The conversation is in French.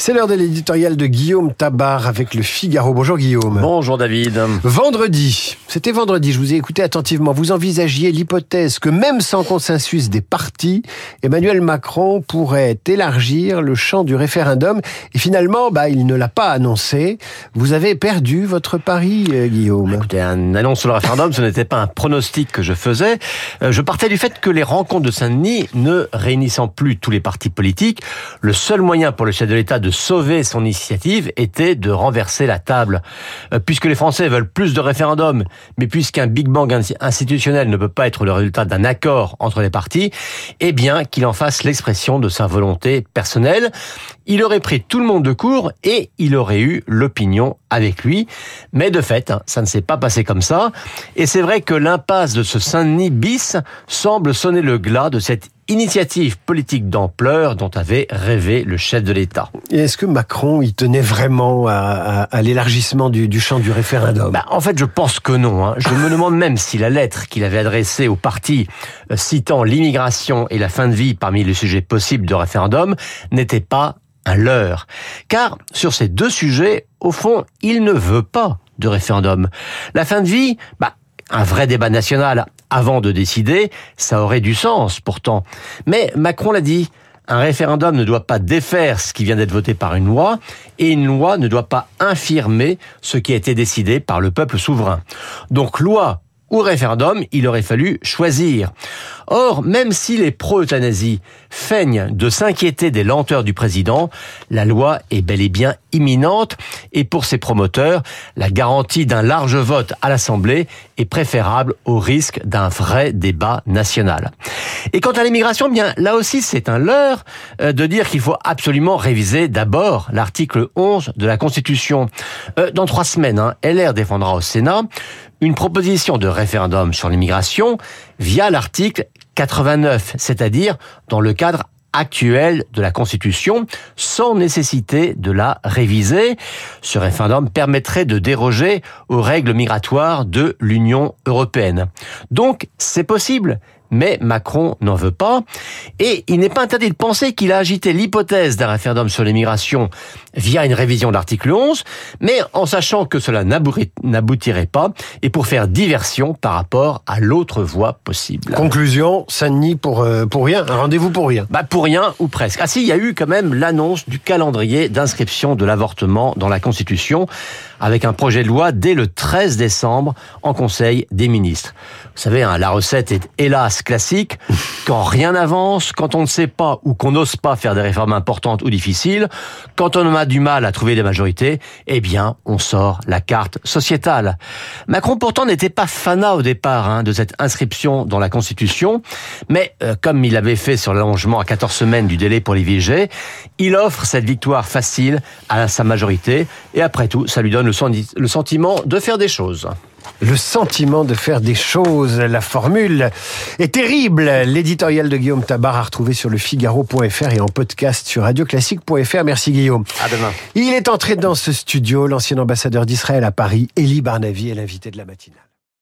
C'est l'heure de l'éditorial de Guillaume Tabar avec le Figaro. Bonjour Guillaume. Bonjour David. Vendredi, c'était vendredi, je vous ai écouté attentivement. Vous envisagiez l'hypothèse que même sans consensus des partis, Emmanuel Macron pourrait élargir le champ du référendum. Et finalement, bah, il ne l'a pas annoncé. Vous avez perdu votre pari, euh, Guillaume. Écoutez, un annonce sur le référendum, ce n'était pas un pronostic que je faisais. Euh, je partais du fait que les rencontres de Saint-Denis, ne réunissant plus tous les partis politiques, le seul moyen pour le chef de l'État de sauver son initiative était de renverser la table. Euh, puisque les Français veulent plus de référendums, mais puisqu'un Big Bang institutionnel ne peut pas être le résultat d'un accord entre les partis, eh bien qu'il en fasse l'expression de sa volonté personnelle. Il aurait pris tout le monde de court et il aurait eu l'opinion avec lui. Mais de fait, hein, ça ne s'est pas passé comme ça. Et c'est vrai que l'impasse de ce Saint-Denis bis semble sonner le glas de cette initiative politique d'ampleur dont avait rêvé le chef de l'État. Et est-ce que Macron y tenait vraiment à, l'élargissement du, champ du référendum? Bah, En fait, je pense que non. Hein. Je me demande même si la lettre qu'il avait adressée au parti euh, citant l'immigration et la fin de vie parmi les sujets possibles de référendum n'était pas un leurre. Car sur ces deux sujets, au fond, il ne veut pas de référendum. La fin de vie, bah, un vrai débat national avant de décider, ça aurait du sens pourtant. Mais Macron l'a dit, un référendum ne doit pas défaire ce qui vient d'être voté par une loi, et une loi ne doit pas infirmer ce qui a été décidé par le peuple souverain. Donc loi ou référendum, il aurait fallu choisir. Or, même si les pro-euthanasie feignent de s'inquiéter des lenteurs du président, la loi est bel et bien imminente et pour ses promoteurs, la garantie d'un large vote à l'Assemblée est préférable au risque d'un vrai débat national. Et quant à l'immigration, bien là aussi c'est un leurre euh, de dire qu'il faut absolument réviser d'abord l'article 11 de la Constitution. Euh, dans trois semaines, hein, LR défendra au Sénat une proposition de référendum sur l'immigration via l'article 89, c'est-à-dire dans le cadre actuel de la Constitution sans nécessité de la réviser. Ce référendum permettrait de déroger aux règles migratoires de l'Union européenne. Donc, c'est possible, mais Macron n'en veut pas. Et il n'est pas interdit de penser qu'il a agité l'hypothèse d'un référendum sur l'immigration via une révision de l'article 11, mais en sachant que cela n'aboutirait pas et pour faire diversion par rapport à l'autre voie possible. Conclusion, Saint-Denis pour, euh, pour rien, un rendez-vous pour rien. Bah pour rien ou presque. Ah si, il y a eu quand même l'annonce du calendrier d'inscription de l'avortement dans la Constitution avec un projet de loi dès le 13 décembre en Conseil des ministres. Vous savez, hein, la recette est hélas classique. Quand rien n'avance, quand on ne sait pas ou qu'on n'ose pas faire des réformes importantes ou difficiles, quand on a du mal à trouver des majorités, eh bien, on sort la carte sociétale. Macron pourtant n'était pas fanat au départ hein, de cette inscription dans la Constitution, mais euh, comme il avait fait sur l'allongement à 14 semaines du délai pour l'IVG, il offre cette victoire facile à sa majorité et après tout, ça lui donne le sentiment de faire des choses. Le sentiment de faire des choses, la formule est terrible. L'éditorial de Guillaume Tabar a retrouvé sur le Figaro.fr et en podcast sur radioclassique.fr. Merci Guillaume. À demain. Il est entré dans ce studio, l'ancien ambassadeur d'Israël à Paris, Elie Barnavi, est l'invité de la matinale.